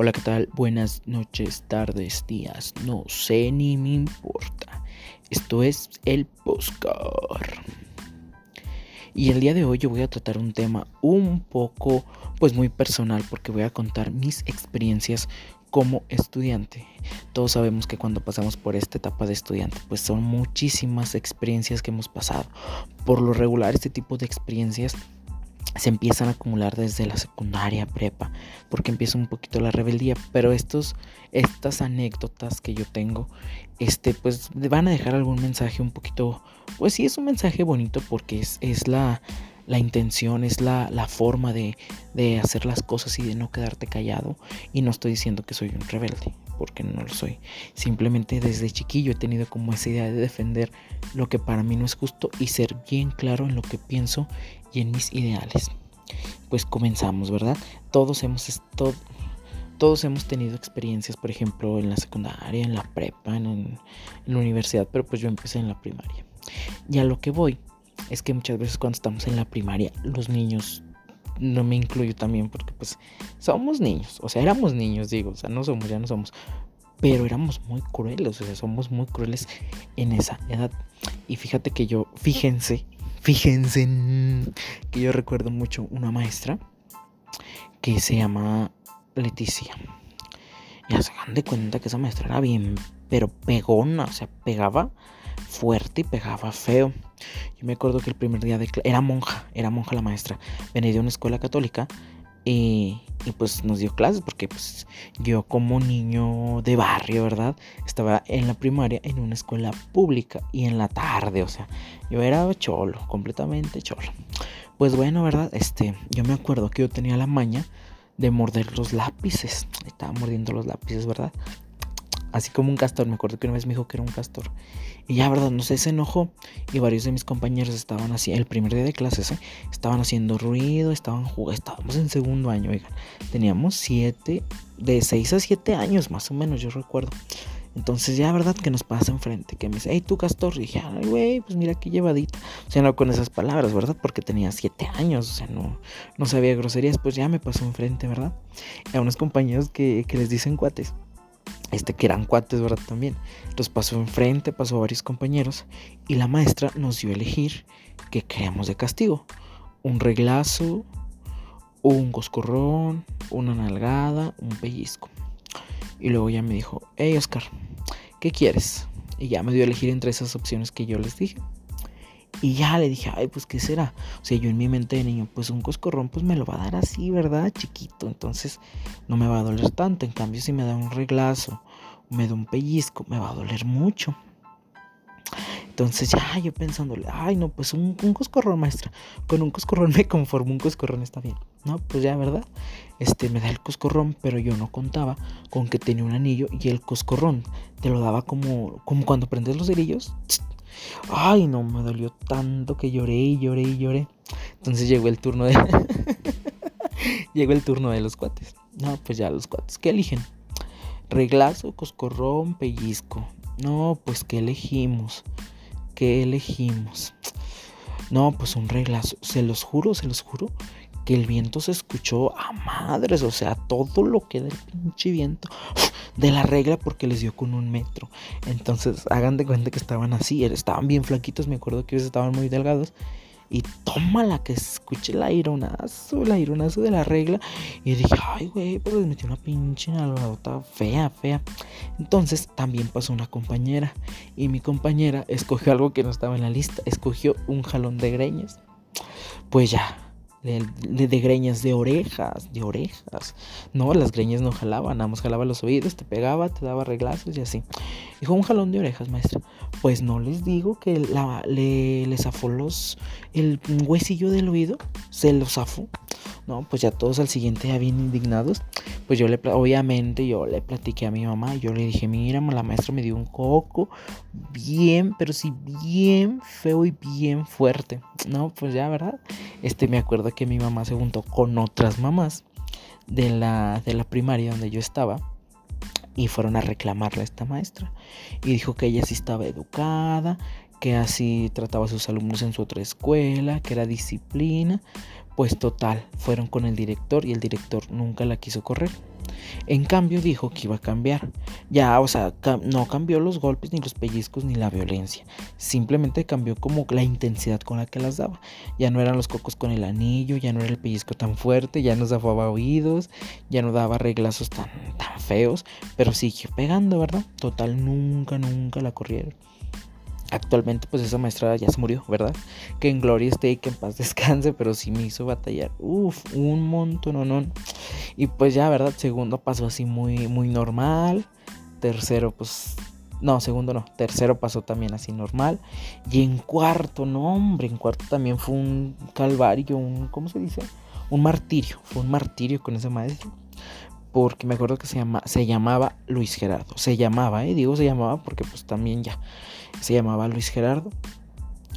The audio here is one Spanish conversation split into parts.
Hola, ¿qué tal? Buenas noches, tardes, días. No sé ni me importa. Esto es el Postcar. Y el día de hoy yo voy a tratar un tema un poco, pues muy personal, porque voy a contar mis experiencias como estudiante. Todos sabemos que cuando pasamos por esta etapa de estudiante, pues son muchísimas experiencias que hemos pasado. Por lo regular, este tipo de experiencias se empiezan a acumular desde la secundaria, prepa, porque empieza un poquito la rebeldía, pero estos, estas anécdotas que yo tengo, este, pues van a dejar algún mensaje un poquito, pues sí es un mensaje bonito porque es, es la, la intención, es la, la forma de, de hacer las cosas y de no quedarte callado, y no estoy diciendo que soy un rebelde, porque no lo soy. Simplemente desde chiquillo he tenido como esa idea de defender lo que para mí no es justo y ser bien claro en lo que pienso y en mis ideales. Pues comenzamos, ¿verdad? Todos hemos todos hemos tenido experiencias, por ejemplo, en la secundaria, en la prepa, en, en, la universidad, pero pues yo empecé en la primaria. Y a lo que voy es que muchas veces cuando estamos en la primaria, los niños, no me incluyo también porque pues somos niños, o sea, éramos niños, digo, o sea, no somos, ya no somos, pero éramos muy crueles, o sea, somos muy crueles en esa edad. Y fíjate que yo, fíjense, Fíjense que yo recuerdo mucho una maestra que se llama Leticia. Ya se dan de cuenta que esa maestra era bien, pero pegona, o sea, pegaba fuerte y pegaba feo. Yo me acuerdo que el primer día de era monja, era monja la maestra. Venía de una escuela católica y, pues nos dio clases porque pues yo como niño de barrio, ¿verdad? Estaba en la primaria en una escuela pública y en la tarde, o sea, yo era cholo, completamente cholo. Pues bueno, ¿verdad? Este, yo me acuerdo que yo tenía la maña de morder los lápices. Estaba mordiendo los lápices, ¿verdad? Así como un castor. Me acuerdo que una vez me dijo que era un castor. Y ya, verdad, no sé, se enojó. Y varios de mis compañeros estaban así, el primer día de clases, ¿eh? estaban haciendo ruido, estaban jugando. Estábamos en segundo año, oigan. Teníamos siete, de seis a siete años más o menos, yo recuerdo. Entonces ya, ¿verdad? Que nos pasa enfrente, que me dice, hey, tú Castor. Y dije, ay, güey, pues mira qué llevadita. O sea, no con esas palabras, ¿verdad? Porque tenía siete años, o sea, no, no sabía groserías. Pues ya me pasó enfrente, ¿verdad? Y a unos compañeros que, que les dicen cuates este que eran cuates, ¿verdad? También. Entonces pasó enfrente, pasó a varios compañeros y la maestra nos dio a elegir qué queríamos de castigo. Un reglazo, un coscorrón, una nalgada, un pellizco. Y luego ya me dijo, hey Oscar, ¿qué quieres? Y ya me dio a elegir entre esas opciones que yo les dije. Y ya le dije, ay, pues qué será. O sea, yo en mi mente de niño, pues un coscorrón, pues me lo va a dar así, ¿verdad? Chiquito. Entonces no me va a doler tanto. En cambio, si me da un reglazo, me da un pellizco, me va a doler mucho. Entonces ya yo pensándole, ay no, pues un, un, coscorrón maestra, con un coscorrón me conformo, un coscorrón está bien. No, pues ya, ¿verdad? Este me da el coscorrón, pero yo no contaba con que tenía un anillo y el coscorrón te lo daba como, como cuando prendes los cerillos. Ay, no, me dolió tanto que lloré y lloré y lloré. Entonces llegó el turno de. llegó el turno de los cuates. No, pues ya los cuates. ¿Qué eligen? Reglazo, coscorrón, pellizco. No, pues ¿qué elegimos? ¿Qué elegimos? No, pues un reglazo. Se los juro, se los juro que el viento se escuchó a madres, o sea, todo lo que del pinche viento de la regla porque les dio con un metro. Entonces, hagan de cuenta que estaban así, estaban bien flaquitos, me acuerdo que ellos estaban muy delgados. Y toma la que escuché el aironazo, el aironazo de la regla. Y dije, ay, güey, pues les metió una pinche nalgadota fea, fea. Entonces también pasó una compañera. Y mi compañera escogió algo que no estaba en la lista. Escogió un jalón de greñas. Pues ya, de, de, greñas, de orejas, de orejas. No, las greñas no jalaban, nada más jalaba los oídos, te pegaba, te daba reglazos y así. Dijo un jalón de orejas, maestra. Pues no les digo que le, le zafó los, el huesillo del oído, se lo zafó. No, pues ya todos al siguiente ya bien indignados. Pues yo le, obviamente yo le platiqué a mi mamá yo le dije, mira, la maestra me dio un coco bien, pero sí bien feo y bien fuerte. No, pues ya, ¿verdad? Este me acuerdo que mi mamá se juntó con otras mamás de la, de la primaria donde yo estaba y fueron a reclamarle a esta maestra. Y dijo que ella sí estaba educada, que así trataba a sus alumnos en su otra escuela, que era disciplina. Pues total, fueron con el director y el director nunca la quiso correr. En cambio dijo que iba a cambiar. Ya, o sea, no cambió los golpes, ni los pellizcos, ni la violencia. Simplemente cambió como la intensidad con la que las daba. Ya no eran los cocos con el anillo, ya no era el pellizco tan fuerte, ya no zafaba oídos, ya no daba reglazos tan, tan feos, pero siguió pegando, ¿verdad? Total, nunca, nunca la corrieron. Actualmente pues esa maestra ya se murió, ¿verdad? Que en gloria esté y que en paz descanse, pero sí me hizo batallar. Uf, un montón, no, no. Y pues ya, ¿verdad? Segundo pasó así muy, muy normal. Tercero pues... No, segundo no. Tercero pasó también así normal. Y en cuarto, no, hombre, en cuarto también fue un calvario, un... ¿Cómo se dice? Un martirio. Fue un martirio con ese maestro porque me acuerdo que se, se llamaba Luis Gerardo. Se llamaba, ¿eh? Digo se llamaba porque pues también ya se llamaba Luis Gerardo.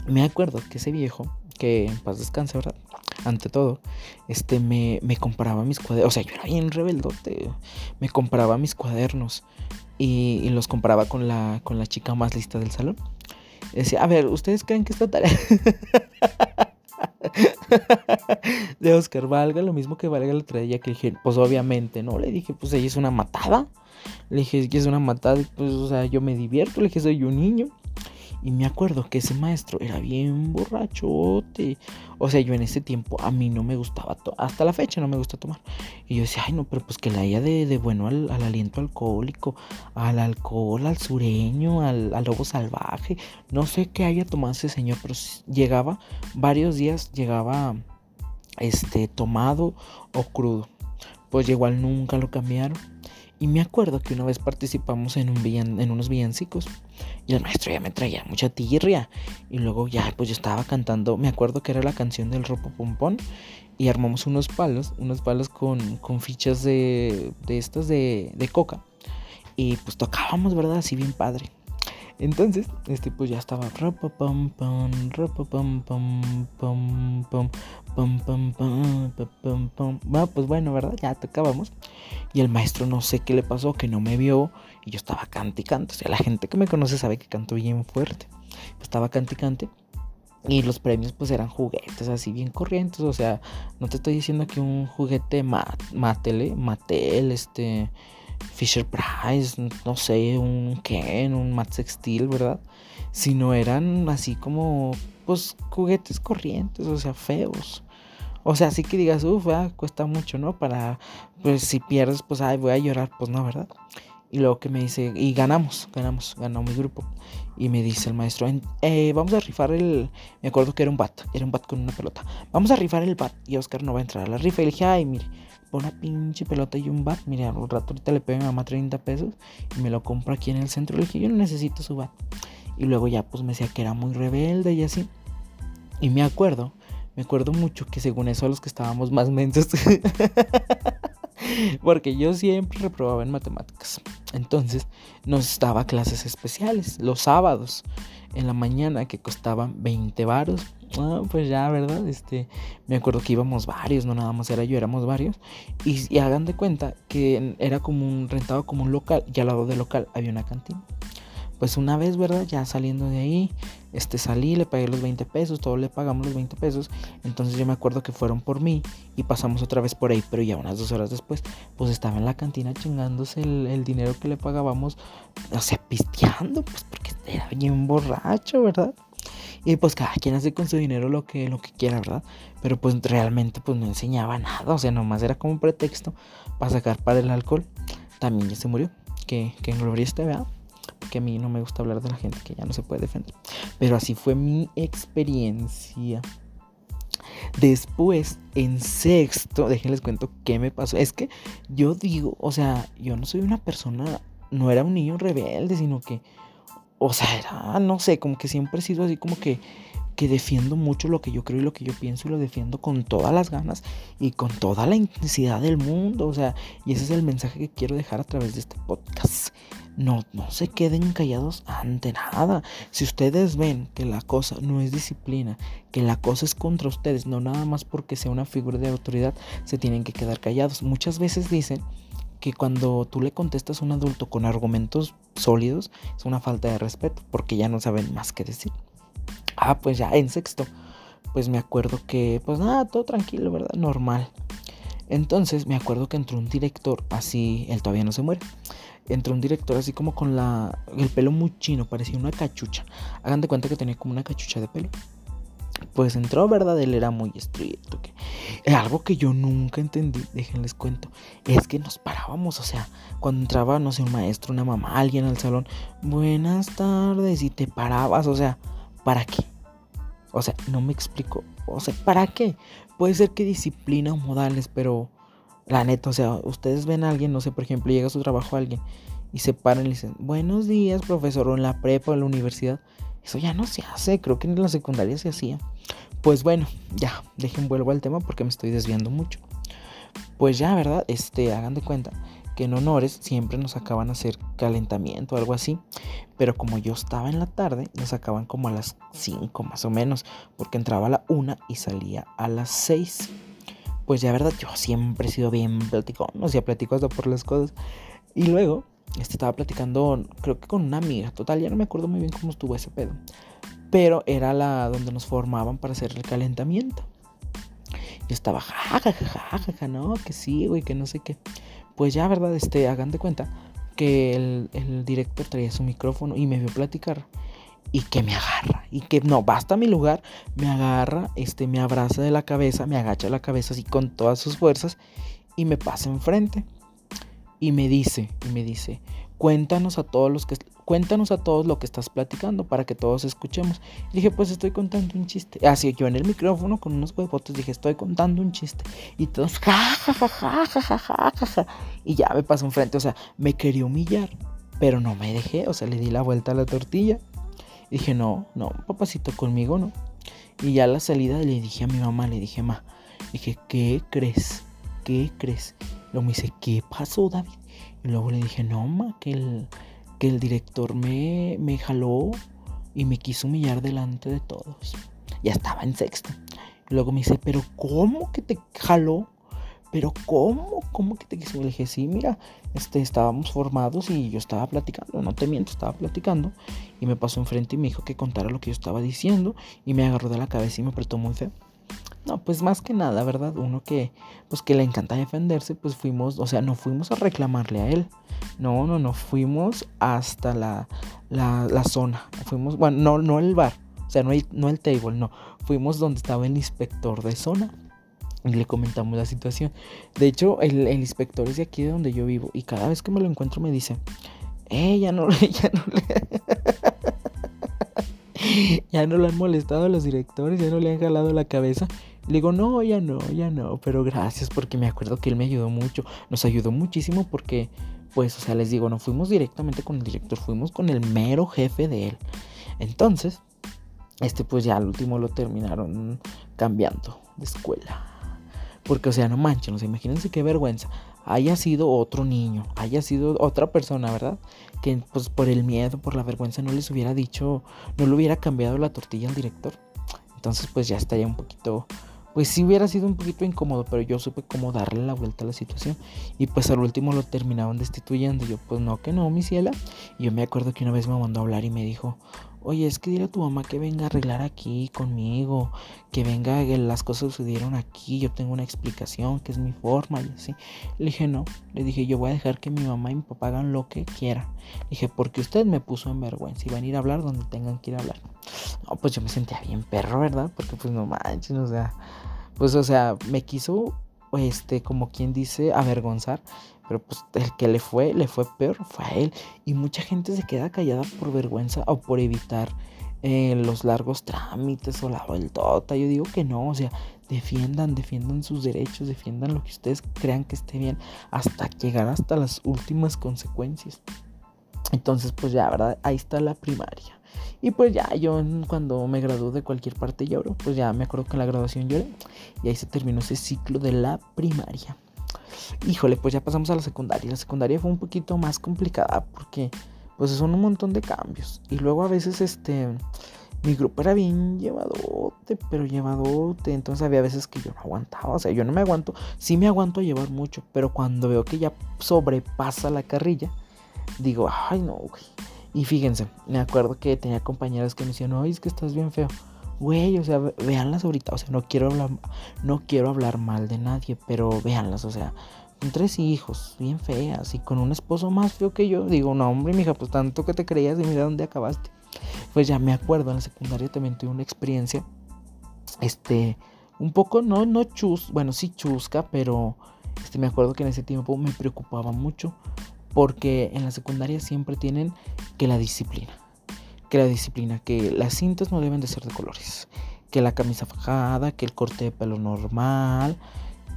Me acuerdo que ese viejo, que en paz descanse, ¿verdad? Ante todo, este me, me compraba mis cuadernos. O sea, yo era bien rebeldote. Me compraba mis cuadernos y, los compraba con la, con la chica más lista del salón. Decía, a ver, ¿ustedes creen que esta tarea de Oscar valga lo mismo que valga la tragedia que dije, pues obviamente, ¿no? Le dije, pues ella es una matada. Le dije, que es una matada, pues, o sea, yo me divierto. Le dije, soy un niño. Y me acuerdo que ese maestro era bien borrachote. O sea, yo en ese tiempo a mí no me gustaba, hasta la fecha no me gusta tomar. Y yo decía, ay no, pero pues que la haya de, bueno al, aliento alcohólico, al alcohol, al sureño, al, lobo salvaje. No sé qué haya tomado ese señor, pero llegaba, varios días llegaba este tomado o crudo. Pues igual nunca lo cambiaron. Y me acuerdo que una vez participamos en, un en unos villancicos y el maestro ya me traía mucha tirria. Y luego ya, pues yo estaba cantando, me acuerdo que era la canción del ropo pompón. Y armamos unos palos, unos palos con, con fichas de, de estas de, de coca. Y pues tocábamos, ¿verdad? Así bien padre. Entonces, este pues ya estaba pam pam pam pam pam pam pam pam pues bueno, ¿verdad? Ya tocábamos. Y el maestro no sé qué le pasó, que no me vio y yo estaba cante y. O sea, la gente que me conoce sabe que canto bien fuerte. estaba cante y cante. Y los premios pues eran juguetes así bien corrientes. O sea, no te estoy diciendo que un juguete Matele, Mattel, este Fisher Price, no sé, un Ken, un Matt Steel, ¿verdad? Sino eran así como, pues, juguetes corrientes, o sea, feos. O sea, así que digas, uff, cuesta mucho, ¿no? Para, pues, si pierdes, pues, ay, voy a llorar, pues no, ¿verdad? Y luego que me dice, y ganamos, ganamos, ganó mi grupo. Y me dice el maestro, eh, vamos a rifar el. Me acuerdo que era un bat, era un bat con una pelota. Vamos a rifar el bat. Y Oscar no va a entrar a la rifa. Y le dije, ay, mire, una pinche pelota y un bat. Mira, un rato ahorita le pego a mi mamá 30 pesos y me lo compro aquí en el centro. Le dije, yo no necesito su bat. Y luego ya pues me decía que era muy rebelde y así. Y me acuerdo, me acuerdo mucho que según eso los que estábamos más mensos. Porque yo siempre reprobaba en matemáticas. Entonces nos daba clases especiales los sábados en la mañana que costaban 20 varos Ah, pues ya, ¿verdad? Este, me acuerdo que íbamos varios, no nada más era yo, éramos varios. Y, hagan de cuenta que era como un rentado como un local y al lado del local había una cantina. Pues una vez, ¿verdad? Ya saliendo de ahí, este salí, le pagué los 20 pesos, todos le pagamos los 20 pesos. Entonces yo me acuerdo que fueron por mí y pasamos otra vez por ahí, pero ya unas dos horas después, pues estaba en la cantina chingándose el, el dinero que le pagábamos, o sea, pisteando, pues porque era bien borracho, ¿verdad? Y pues cada quien hace con su dinero lo que, lo que quiera, ¿verdad? Pero pues realmente pues no enseñaba nada. O sea, nomás era como un pretexto para sacar para el alcohol. También ya se murió. Que, que en gloria esté, ¿verdad? Porque a mí no me gusta hablar de la gente que ya no se puede defender. Pero así fue mi experiencia. Después, en sexto, déjenles cuento qué me pasó. Es que yo digo, o sea, yo no soy una persona, no era un niño rebelde, sino que o sea, era, no sé, como que siempre he sido así como que, que defiendo mucho lo que yo creo y lo que yo pienso y lo defiendo con todas las ganas y con toda la intensidad del mundo. O sea, y ese es el mensaje que quiero dejar a través de este podcast. No, no se queden callados ante nada. Si ustedes ven que la cosa no es disciplina, que la cosa es contra ustedes, no nada más porque sea una figura de autoridad, se tienen que quedar callados. Muchas veces dicen que cuando tú le contestas a un adulto con argumentos sólidos es una falta de respeto porque ya no saben más que decir. Ah, pues ya en sexto, pues me acuerdo que, pues nada, todo tranquilo, ¿verdad? Normal. Entonces me acuerdo que entró un director, así, él todavía no se muere. Entró un director así como con la, el pelo muy chino, parecía una cachucha. Hagan de cuenta que tenía como una cachucha de pelo. Pues entró, ¿verdad? Él era muy estricto. Que... Algo que yo nunca entendí, déjenles cuento, es que nos parábamos, o sea, cuando entraba, no sé, un maestro, una mamá, alguien al salón, buenas tardes, y te parabas, o sea, ¿para qué? O sea, no me explico. O sea, ¿para qué? Puede ser que disciplina o modales, pero la neta, o sea, ustedes ven a alguien, no sé, por ejemplo, llega a su trabajo alguien y se paran y le dicen, buenos días, profesor, o en la prepa o en la universidad. Eso ya no se hace, creo que en la secundaria se hacía. Pues bueno, ya, dejen vuelvo al tema porque me estoy desviando mucho. Pues ya, ¿verdad? Este, hagan de cuenta que en honores siempre nos acaban a hacer calentamiento o algo así. Pero como yo estaba en la tarde, nos acaban como a las 5 más o menos, porque entraba a la 1 y salía a las 6. Pues ya, ¿verdad? Yo siempre he sido bien platicón, o sea, platico hasta por las cosas. Y luego, este, estaba platicando, creo que con una amiga, total, ya no me acuerdo muy bien cómo estuvo ese pedo. Pero era la donde nos formaban para hacer el calentamiento. Yo estaba, jajajaja, no, que sí, güey, que no sé qué. Pues ya, ¿verdad? Este, hagan de cuenta que el, director traía su micrófono y me vio platicar y que me agarra y que no basta mi lugar me agarra este me abraza de la cabeza me agacha la cabeza así con todas sus fuerzas y me pasa enfrente y me dice y me dice cuéntanos a todos los que cuéntanos a todos lo que estás platicando para que todos escuchemos. Y dije, pues estoy contando un chiste. Así yo en el micrófono con unos huevotes dije, estoy contando un chiste. Y todos, ja, ja, ja, ja, ja, ja, ja, ja. Y ya me pasó enfrente, o sea, me quería humillar, pero no me dejé, o sea, le di la vuelta a la tortilla. Y dije, no, no, papacito, conmigo no. Y ya a la salida le dije a mi mamá, le dije, ma, dije, ¿qué crees? ¿Qué crees? Luego me dice, ¿qué pasó, David? Y luego le dije, no, ma, que el, que el director me, me jaló y me quiso humillar delante de todos. Ya estaba en sexto. Y luego me dice, pero ¿cómo que te jaló? Pero ¿cómo? ¿Cómo que te quiso? Le dije, sí, mira, este, estábamos formados y yo estaba platicando, no te miento, estaba platicando. Y me pasó enfrente y me dijo que contara lo que yo estaba diciendo. Y me agarró de la cabeza y me apretó muy feo. No, pues más que nada, ¿verdad? Uno que, pues que le encanta defenderse, pues fuimos, o sea, no fuimos a reclamarle a él. No, no, no, fuimos hasta la, la, zona. Fuimos, bueno, no, no el bar, o sea, no el, no el table, no. Fuimos donde estaba el inspector de zona. Y le comentamos la situación. De hecho, el, el inspector es de aquí de donde yo vivo. Y cada vez que me lo encuentro me dice, eh, ya no, ya no le... ya no lo han molestado a los directores, ya no le han jalado la cabeza. Le digo, no, ya no, ya no, pero gracias porque me acuerdo que él me ayudó mucho, nos ayudó muchísimo porque, pues, o sea, les digo, no fuimos directamente con el director, fuimos con el mero jefe de él. Entonces, este pues ya al último lo terminaron cambiando de escuela. Porque, o sea, no manchen, o sea, imagínense qué vergüenza. Haya sido otro niño, haya sido otra persona, ¿verdad? Que pues por el miedo, por la vergüenza no les hubiera dicho, no le hubiera cambiado la tortilla al director. Entonces pues ya estaría un poquito, pues sí hubiera sido un poquito incómodo, pero yo supe cómo darle la vuelta a la situación. Y pues al último lo terminaron destituyendo. Y yo, pues no, que no, mi ciela. Y yo me acuerdo que una vez me mandó a hablar y me dijo, oye, es que dile a tu mamá que venga a arreglar aquí conmigo, que venga, que las cosas sucedieron aquí, yo tengo una explicación, que es mi forma y así. Le dije, no, le dije, yo voy a dejar que mi mamá y mi papá hagan lo que quieran. Le dije, porque usted me puso en vergüenza y van a ir a hablar donde tengan que ir a hablar. No, pues yo me sentía bien perro, ¿verdad? Porque pues no manches, o sea, pues o sea, me quiso, este, como quien dice, avergonzar. Pero pues el que le fue, le fue peor, fue a él. Y mucha gente se queda callada por vergüenza o por evitar eh, los largos trámites o la vueltota. Yo digo que no, o sea, defiendan, defiendan sus derechos, defiendan lo que ustedes crean que esté bien, hasta llegar hasta las últimas consecuencias. Entonces, pues ya, ¿verdad? Ahí está la primaria. Y pues ya, yo cuando me gradué de cualquier parte lloro, pues ya me acuerdo que en la graduación lloré. Y ahí se terminó ese ciclo de la primaria. Híjole, pues ya pasamos a la secundaria. La secundaria fue un poquito más complicada porque pues son un montón de cambios. Y luego a veces este mi grupo era bien llevadote, pero llevadote. Entonces había veces que yo no aguantaba. O sea, yo no me aguanto. Sí me aguanto a llevar mucho. Pero cuando veo que ya sobrepasa la carrilla, digo, ay no. Y fíjense, me acuerdo que tenía compañeras que me decían, oye, es que estás bien feo. Güey, o sea, véanlas ahorita. O sea, no quiero hablar, no quiero hablar mal de nadie, pero véanlas, o sea, con tres hijos, bien feas, y con un esposo más feo que yo. Digo, no, hombre, mija, pues tanto que te creías y mira dónde acabaste. Pues ya me acuerdo, en la secundaria también tuve una experiencia, este, un poco, no, no chus, bueno, sí chusca, pero este, me acuerdo que en ese tiempo me preocupaba mucho porque en la secundaria siempre tienen que la disciplina. Que la disciplina, que las cintas no deben de ser de colores. Que la camisa fajada, que el corte de pelo normal,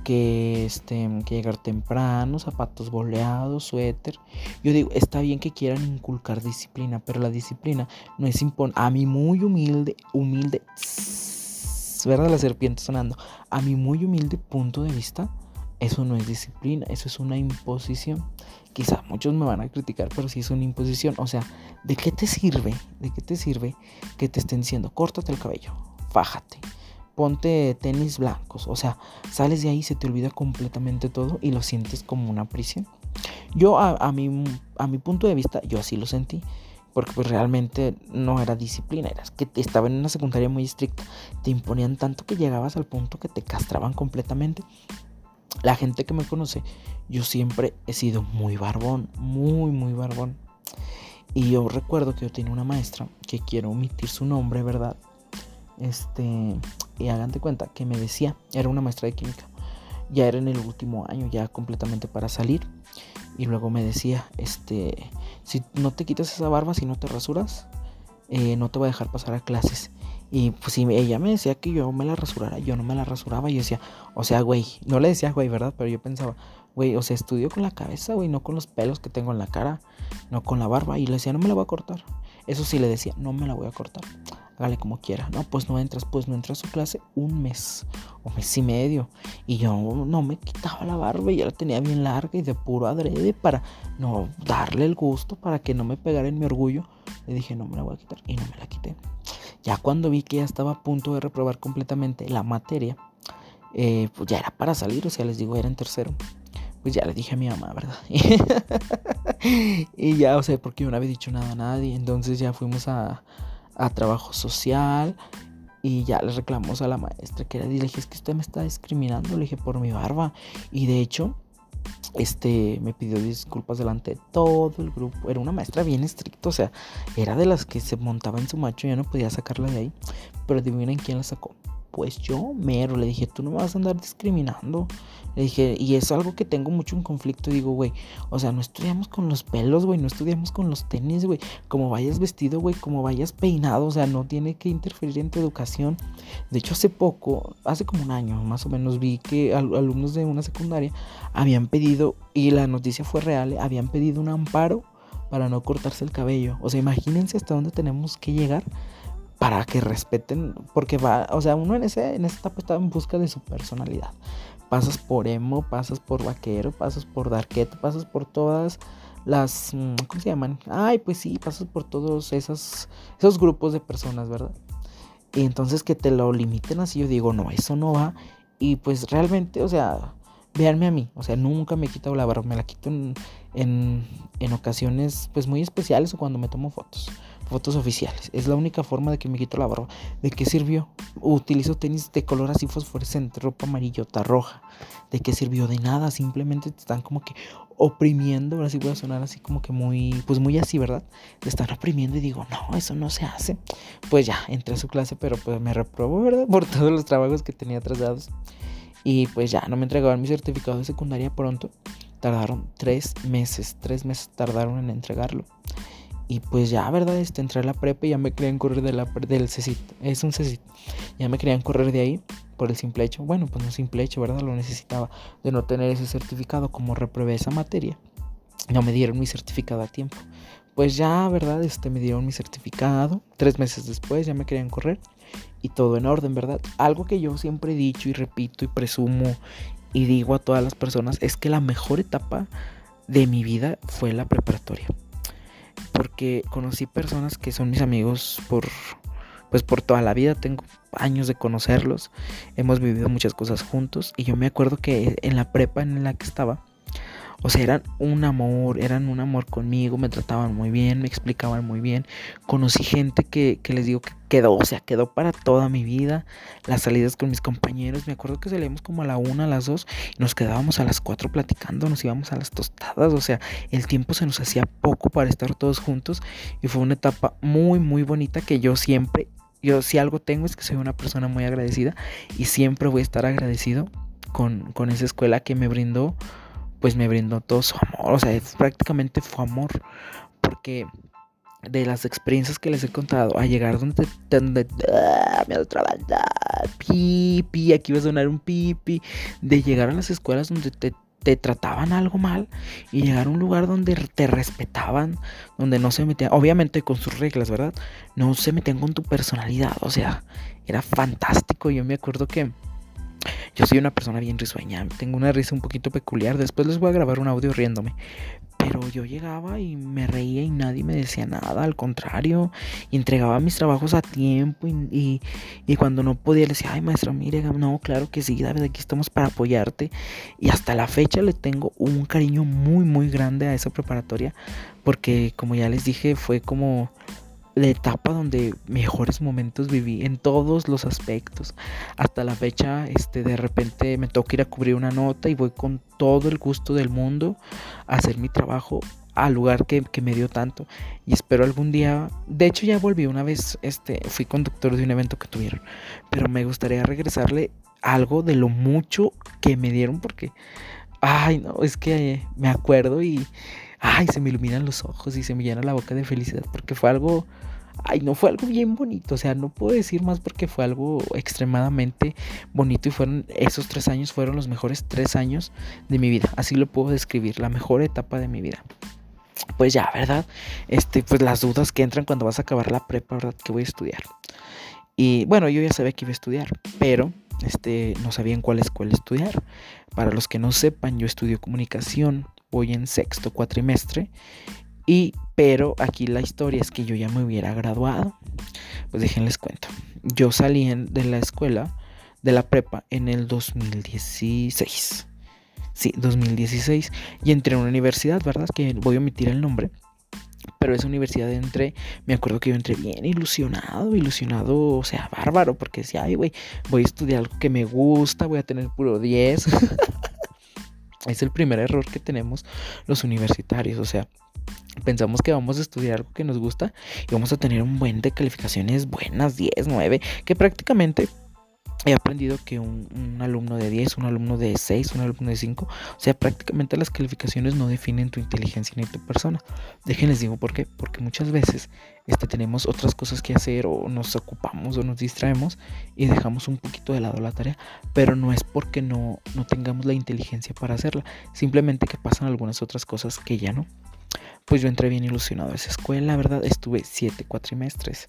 que, este, que llegar temprano, zapatos boleados, suéter. Yo digo, está bien que quieran inculcar disciplina, pero la disciplina no es imponer. A mí muy humilde, humilde, ¿verdad? La serpiente sonando. A mi muy humilde punto de vista, eso no es disciplina, eso es una imposición. Quizá muchos me van a criticar, pero sí es una imposición. O sea, ¿de qué te sirve? ¿De qué te sirve que te estén diciendo, córtate el cabello, fájate, ponte tenis blancos? O sea, sales de ahí, se te olvida completamente todo y lo sientes como una prisión. Yo a, mi, a mi punto de vista, yo así lo sentí porque pues realmente no era disciplina, era que estaba en una secundaria muy estricta, te imponían tanto que llegabas al punto que te castraban completamente la gente que me conoce, yo siempre he sido muy barbón, muy, muy barbón. Y yo recuerdo que yo tenía una maestra que quiero omitir su nombre, ¿verdad? Este, y hagan de cuenta que me decía, era una maestra de química, ya era en el último año, ya completamente para salir. Y luego me decía, este, si no te quitas esa barba, si no te rasuras, eh, no te voy a dejar pasar a clases. Y pues si ella me decía que yo me la rasurara, yo no me la rasuraba. Y yo decía, o sea, güey, no le decía güey, ¿verdad? Pero yo pensaba, güey, o sea, estudio con la cabeza, güey, no con los pelos que tengo en la cara, no con la barba. Y le decía, no me la voy a cortar. Eso sí le decía, no me la voy a cortar. Hágale como quiera. No, pues no entras, pues no entras a su clase un mes o mes y medio. Y yo no me quitaba la barba y ya la tenía bien larga y de puro adrede para no darle el gusto, para que no me pegara en mi orgullo. Le dije, no me la voy a quitar y no me la quité. Ya cuando vi que ya estaba a punto de reprobar completamente la materia, eh, pues ya era para salir, o sea, les digo, era en tercero. Pues ya le dije a mi mamá, ¿verdad? y ya, o sea, porque yo no había dicho nada a nadie. Entonces ya fuimos a, a trabajo social y ya le reclamamos a la maestra que era, le dije, es que usted me está discriminando, le dije, por mi barba. Y de hecho, este me pidió disculpas delante de todo el grupo. Era una maestra bien estricta, o sea, era de las que se montaba en su macho y ya no podía sacarla de ahí. Pero adivinen quién la sacó pues yo mero le dije, tú no me vas a andar discriminando. Le dije, y es algo que tengo mucho en conflicto. Digo, güey, o sea, no estudiamos con los pelos, güey, no estudiamos con los tenis, güey. Como vayas vestido, güey, como vayas peinado, o sea, no tiene que interferir en tu educación. De hecho, hace poco, hace como un año más o menos, vi que alumnos de una secundaria habían pedido, y la noticia fue real, habían pedido un amparo para no cortarse el cabello. O sea, imagínense hasta dónde tenemos que llegar para que respeten, porque va, o sea, uno en, ese, en esa etapa está en busca de su personalidad. Pasas por emo, pasas por vaquero, pasas por darketo, pasas por todas las, mm, ¿cómo se llaman? Ay, pues sí, pasas por todos esos, esos grupos de personas, ¿verdad? Y entonces que te lo limiten así, yo digo, no, eso no va. Y pues realmente, o sea, véanme a mí, o sea, nunca me he la barba, me la quito en, en, en ocasiones pues muy especiales o cuando me tomo fotos fotos oficiales. Es la única forma de que me quito la barba. ¿De qué sirvió? Utilizo tenis de color así fosforescente, ropa amarillota, roja. ¿De qué sirvió? De nada, simplemente te están como que oprimiendo. Ahora sí voy a sonar así como que muy, pues muy así, ¿verdad? Te están oprimiendo y digo, no, eso no se hace. Pues ya, entré a su clase, pero pues me reprobó, ¿verdad? Por todos los trabajos que tenía atrasados. Y pues ya, no me entregaban mi certificado de secundaria pronto. Tardaron tres meses, tres meses tardaron en entregarlo. Y pues ya, ¿verdad? Este, entré a la prepa y ya me querían correr de la, del CECIT. Es un CECIT. Ya me querían correr de ahí por el simple hecho. Bueno, pues no simple hecho, ¿verdad? Lo necesitaba de no tener ese certificado. Como reprobé esa materia, no me dieron mi certificado a tiempo. Pues ya, ¿verdad? Este, me dieron mi certificado. Tres meses después ya me querían correr. Y todo en orden, ¿verdad? Algo que yo siempre he dicho y repito y presumo y digo a todas las personas es que la mejor etapa de mi vida fue la preparatoria porque conocí personas que son mis amigos por pues por toda la vida, tengo años de conocerlos, hemos vivido muchas cosas juntos. Y yo me acuerdo que en la prepa en la que estaba, O sea, eran un amor, eran un amor conmigo, me trataban muy bien, me explicaban muy bien. Conocí gente que, que les digo que quedó, o sea, quedó para toda mi vida. Las salidas con mis compañeros, me acuerdo que salíamos como a la una, a las dos, y nos quedábamos a las cuatro platicando, nos íbamos a las tostadas, o sea, el tiempo se nos hacía poco para estar todos juntos y fue una etapa muy, muy bonita que yo siempre, yo si algo tengo es que soy una persona muy agradecida y siempre voy a estar agradecido con, con esa escuela que me brindó, pues me brindó todo su amor, o sea, prácticamente fue amor, porque de las experiencias que les he contado, a llegar donde, donde ah, me otra banda, pipi, aquí va a sonar un pipi, de llegar a las escuelas donde te, te, trataban algo mal y llegar a un lugar donde te respetaban, donde no se metían, obviamente con sus reglas, ¿verdad? No se metían con tu personalidad, o sea, era fantástico. Yo me acuerdo que yo soy una persona bien risueña, tengo una risa un poquito peculiar, después les voy a grabar un audio riéndome, pero yo llegaba y me reía y nadie me decía nada, al contrario, y entregaba mis trabajos a tiempo y, cuando no podía le decía, ay maestra, mire, no, claro que sí, David, aquí estamos para apoyarte. Y hasta la fecha le tengo un cariño muy, muy grande a esa preparatoria, porque como ya les dije, fue como la etapa donde mejores momentos viví en todos los aspectos. Hasta la fecha, este, de repente me toca ir a cubrir una nota y voy con todo el gusto del mundo a hacer mi trabajo al lugar que, me dio tanto. Y espero algún día, de hecho ya volví una vez, este, fui conductor de un evento que tuvieron, pero me gustaría regresarle algo de lo mucho que me dieron porque, ay, no, es que me acuerdo y ay, se me iluminan los ojos y se me llena la boca de felicidad porque fue algo, ay, no fue algo bien bonito, o sea, no puedo decir más porque fue algo extremadamente bonito y fueron, esos tres años fueron los mejores tres años de mi vida, así lo puedo describir, la mejor etapa de mi vida. Pues ya, ¿verdad? Este, pues las dudas que entran cuando vas a acabar la prepa, ¿verdad? Que voy a estudiar. Y bueno, yo ya sabía que iba a estudiar, pero este, no sabía en cuál escuela estudiar. Para los que no sepan, yo estudio comunicación voy en sexto cuatrimestre. Y, pero aquí la historia es que yo ya me hubiera graduado. Pues déjenles cuento. Yo salí de la escuela, de la prepa, en el 2016. Sí, 2016. Y entré a una universidad, ¿verdad? Que voy a omitir el nombre. Pero esa universidad entré, me acuerdo que yo entré bien ilusionado, ilusionado, o sea, bárbaro, porque decía, ay, güey, voy a estudiar algo que me gusta, voy a tener puro 10. Es el primer error que tenemos los universitarios, o sea, pensamos que vamos a estudiar algo que nos gusta y vamos a tener un buen de calificaciones buenas, 10, 9, que prácticamente he aprendido que un, alumno de 10, un alumno de 6, un alumno de 5, o sea, prácticamente las calificaciones no definen tu inteligencia ni tu persona. Déjenles digo por qué, porque muchas veces este, tenemos otras cosas que hacer o nos ocupamos o nos distraemos y dejamos un poquito de lado la tarea, pero no es porque no, no tengamos la inteligencia para hacerla, simplemente que pasan algunas otras cosas que ya no pues yo entré bien ilusionado a esa escuela, ¿verdad? Estuve siete cuatrimestres.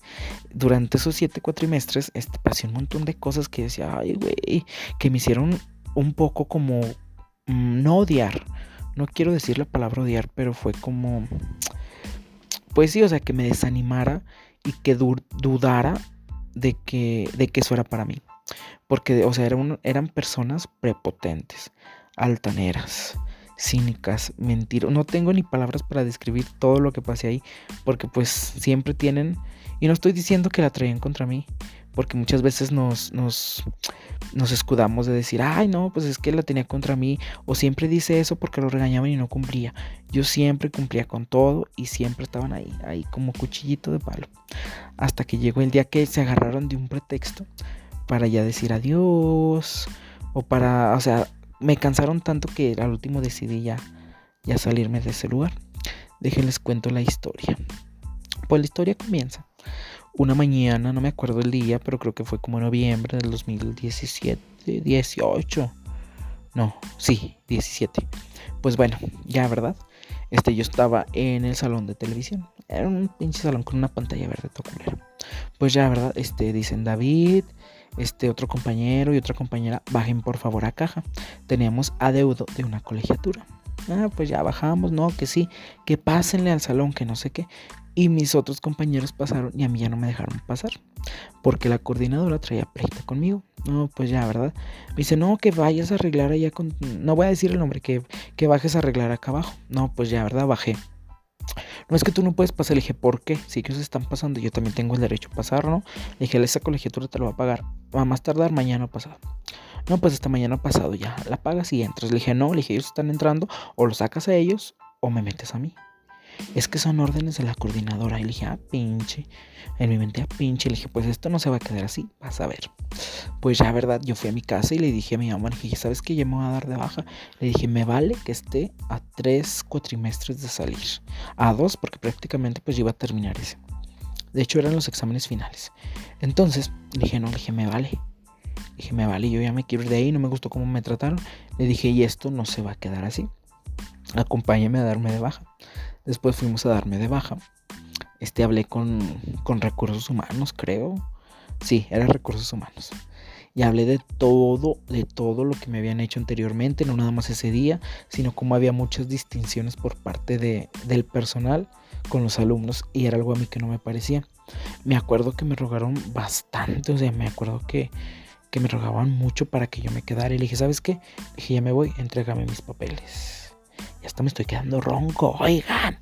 Durante esos siete cuatrimestres, este, pasé un montón de cosas que decía, ay, güey, que me hicieron un poco como mm, no odiar. No quiero decir la palabra odiar, pero fue como, pues sí, o sea, que me desanimara y que dudara de que, de que eso era para mí. Porque, o sea, eran personas prepotentes, altaneras, cínicas, mentiras. No tengo ni palabras para describir todo lo que pasé ahí, porque pues siempre tienen, y no estoy diciendo que la traían contra mí, porque muchas veces nos, nos, nos escudamos de decir, ay no, pues es que la tenía contra mí, o siempre dice eso porque lo regañaban y no cumplía. Yo siempre cumplía con todo y siempre estaban ahí, ahí como cuchillito de palo. Hasta que llegó el día que se agarraron de un pretexto para ya decir adiós, o para, o sea, me cansaron tanto que al último decidí ya, ya salirme de ese lugar. Déjenles cuento la historia. Pues la historia comienza. Una mañana, no me acuerdo el día, pero creo que fue como noviembre del 2017, 18. No, sí, 17. Pues bueno, ya, ¿verdad? Este, yo estaba en el salón de televisión. Era un pinche salón con una pantalla verde todo Pues ya, ¿verdad? Este, dicen David, este otro compañero y otra compañera, bajen por favor a caja. Teníamos adeudo de una colegiatura. Ah, pues ya bajamos, no, que sí, que pásenle al salón, que no sé qué. Y mis otros compañeros pasaron y a mí ya no me dejaron pasar. Porque la coordinadora traía pleita conmigo. No, pues ya, ¿verdad? Me dice, no, que vayas a arreglar allá con... No voy a decir el nombre, que, que bajes a arreglar acá abajo. No, pues ya, ¿verdad? Bajé. No es que tú no puedes pasar. Le dije, ¿por qué? Si ellos están pasando, yo también tengo el derecho a pasar, ¿no? Le dije, esa colegiatura te lo va a pagar. Va a más tardar mañana pasado. No, pues esta mañana pasado ya. La pagas y entras. Le dije, no, le dije, ellos están entrando. O los sacas a ellos o me metes a mí es que son órdenes de la coordinadora. Y le dije, ah, pinche. En mi mente, ah, pinche. Le dije, pues esto no se va a quedar así, vas a ver. Pues ya, verdad, yo fui a mi casa y le dije a mi mamá, le dije, ¿sabes qué? Ya me voy a dar de baja. Le dije, me vale que esté a tres cuatrimestres de salir. A dos, porque prácticamente pues yo iba a terminar ese. De hecho, eran los exámenes finales. Entonces, le dije, no, le dije, me vale. Le dije, me vale, yo ya me quiero ir de ahí, no me gustó cómo me trataron. Le dije, y esto no se va a quedar así. Acompáñame a darme de baja. Después fuimos a darme de baja. Este hablé con, con recursos humanos, creo. Sí, era recursos humanos. Y hablé de todo, de todo lo que me habían hecho anteriormente, no nada más ese día, sino como había muchas distinciones por parte de, del personal con los alumnos y era algo a mí que no me parecía. Me acuerdo que me rogaron bastante, o sea, me acuerdo que, que me rogaban mucho para que yo me quedara y le dije, ¿sabes qué? Dije, ya me voy, entrégame mis papeles ya hasta me estoy quedando ronco, oigan.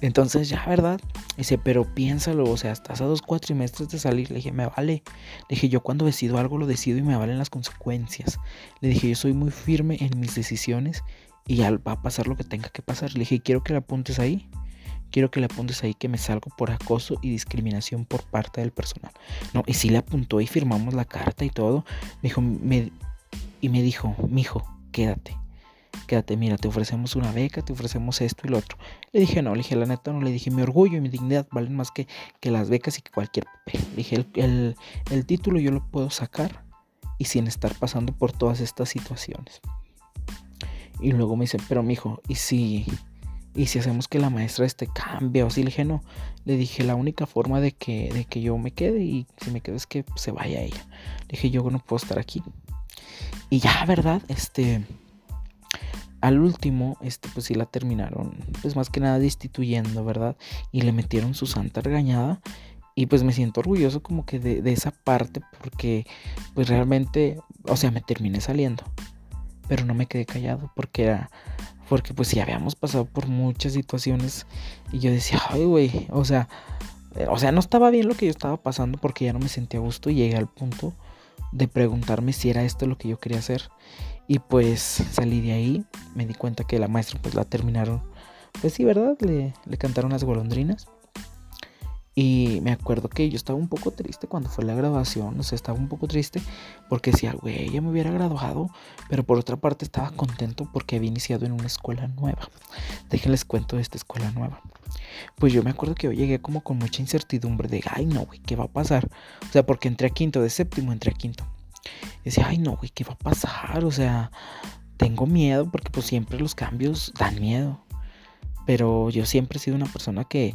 Entonces ya, ¿verdad? Dice, pero piénsalo, o sea, estás a dos cuatrimestres de salir. Le dije, me vale. Le dije, yo cuando decido algo lo decido y me valen las consecuencias. Le dije, yo soy muy firme en mis decisiones y ya va a pasar lo que tenga que pasar. Le dije, quiero que le apuntes ahí. Quiero que le apuntes ahí que me salgo por acoso y discriminación por parte del personal. No, y sí le apuntó y firmamos la carta y todo. Me dijo, me, y me dijo, mijo, quédate quédate, mira, te ofrecemos una beca, te ofrecemos esto y lo otro. Le dije, no, le dije, la neta, no, le dije, mi orgullo y mi dignidad valen más que, que las becas y que cualquier papel. Le dije, el, el, título yo lo puedo sacar y sin estar pasando por todas estas situaciones. Y luego me dice, pero mijo, ¿y si, y si hacemos que la maestra este cambie o así? Le dije, no, le dije, la única forma de que, de que yo me quede y si me quedo es que se vaya ella. Le dije, yo no puedo estar aquí. Y ya, ¿verdad? Este, al último, este, pues sí la terminaron, pues más que nada destituyendo, ¿verdad? Y le metieron su santa regañada. Y pues me siento orgulloso como que de, esa parte porque pues realmente, o sea, me terminé saliendo. Pero no me quedé callado porque era, porque pues sí habíamos pasado por muchas situaciones y yo decía, ay, güey, o sea, o sea, no estaba bien lo que yo estaba pasando porque ya no me sentía a gusto y llegué al punto de preguntarme si era esto lo que yo quería hacer. Y pues salí de ahí, me di cuenta que la maestra pues la terminaron, pues sí, ¿verdad? Le, le cantaron las golondrinas. Y me acuerdo que yo estaba un poco triste cuando fue la graduación, o sea, estaba un poco triste porque decía, güey, ya me hubiera graduado, pero por otra parte estaba contento porque había iniciado en una escuela nueva. Déjenles cuento de esta escuela nueva. Pues yo me acuerdo que yo llegué como con mucha incertidumbre de, ay, no, güey, ¿qué va a pasar? O sea, porque entré a quinto, de séptimo entré a quinto. Y decía, ay no, güey, ¿qué va a pasar? O sea, tengo miedo porque pues siempre los cambios dan miedo. Pero yo siempre he sido una persona que,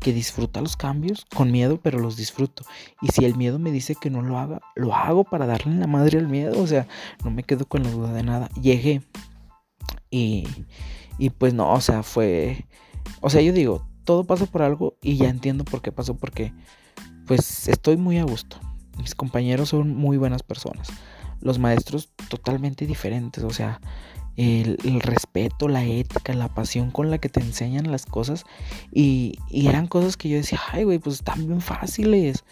que disfruta los cambios con miedo, pero los disfruto. Y si el miedo me dice que no lo haga, lo hago para darle la madre al miedo. O sea, no me quedo con la duda de nada. Llegué y, y pues no, o sea, fue... O sea, yo digo, todo pasa por algo y ya entiendo por qué pasó, porque pues estoy muy a gusto. Mis compañeros son muy buenas personas. Los maestros totalmente diferentes. O sea, el, respeto, la ética, la pasión con la que te enseñan las cosas. Y, eran cosas que yo decía, ay, güey, pues están bien fáciles.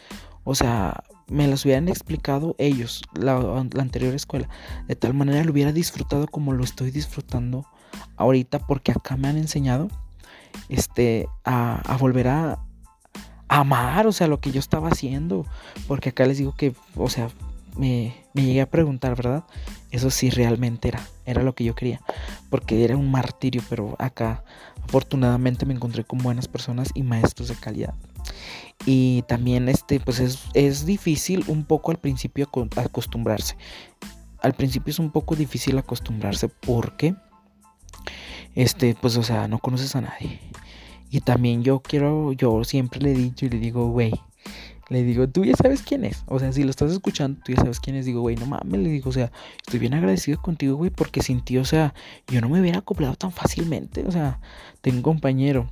O sea, me las hubieran explicado ellos, la, anterior escuela. De tal manera lo hubiera disfrutado como lo estoy disfrutando ahorita. Porque acá me han enseñado este, a, a volver a, amar, o sea, lo que yo estaba haciendo. Porque acá les digo que, o sea, me, llegué a preguntar, ¿verdad? Eso sí realmente era, era lo que yo quería. Porque era un martirio, pero acá afortunadamente me encontré con buenas personas y maestros de calidad. Y también este, pues es, es difícil un poco al principio acostumbrarse. Al principio es un poco difícil acostumbrarse porque, este, pues, o sea, no conoces a nadie. Y también yo quiero, yo siempre le he dicho y le digo, güey, le digo, tú ya sabes quién es. O sea, si lo estás escuchando, tú ya sabes quién es. Digo, güey, no mames, le digo, o sea, estoy bien agradecido contigo, güey, porque sin ti, o sea, yo no me hubiera acoplado tan fácilmente. O sea, tengo un compañero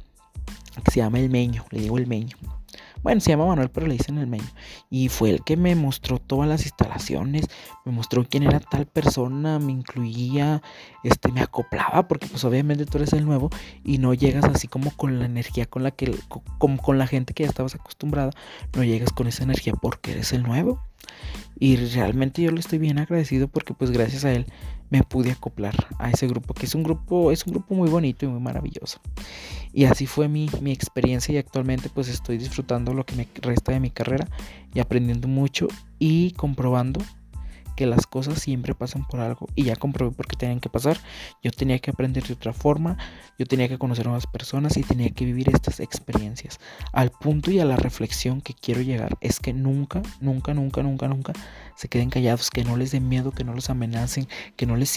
que se llama El Meño, le digo El Meño. Bueno, se llama Manuel, pero le dicen el meño. Y fue el que me mostró todas las instalaciones, me mostró quién era tal persona, me incluía, este, me acoplaba, porque pues obviamente tú eres el nuevo y no llegas así como con la energía con la que, como con la gente que ya estabas acostumbrada, no llegas con esa energía porque eres el nuevo. Y realmente yo le estoy bien agradecido porque pues gracias a él me pude acoplar a ese grupo, que es un grupo, es un grupo muy bonito y muy maravilloso. Y así fue mi, mi experiencia y actualmente pues estoy disfrutando lo que me resta de mi carrera y aprendiendo mucho y comprobando que las cosas siempre pasan por algo y ya comprobé por qué tenían que pasar. Yo tenía que aprender de otra forma, yo tenía que conocer nuevas personas y tenía que vivir estas experiencias. Al punto y a la reflexión que quiero llegar es que nunca, nunca, nunca, nunca, nunca se queden callados, que no les den miedo, que no los amenacen, que no les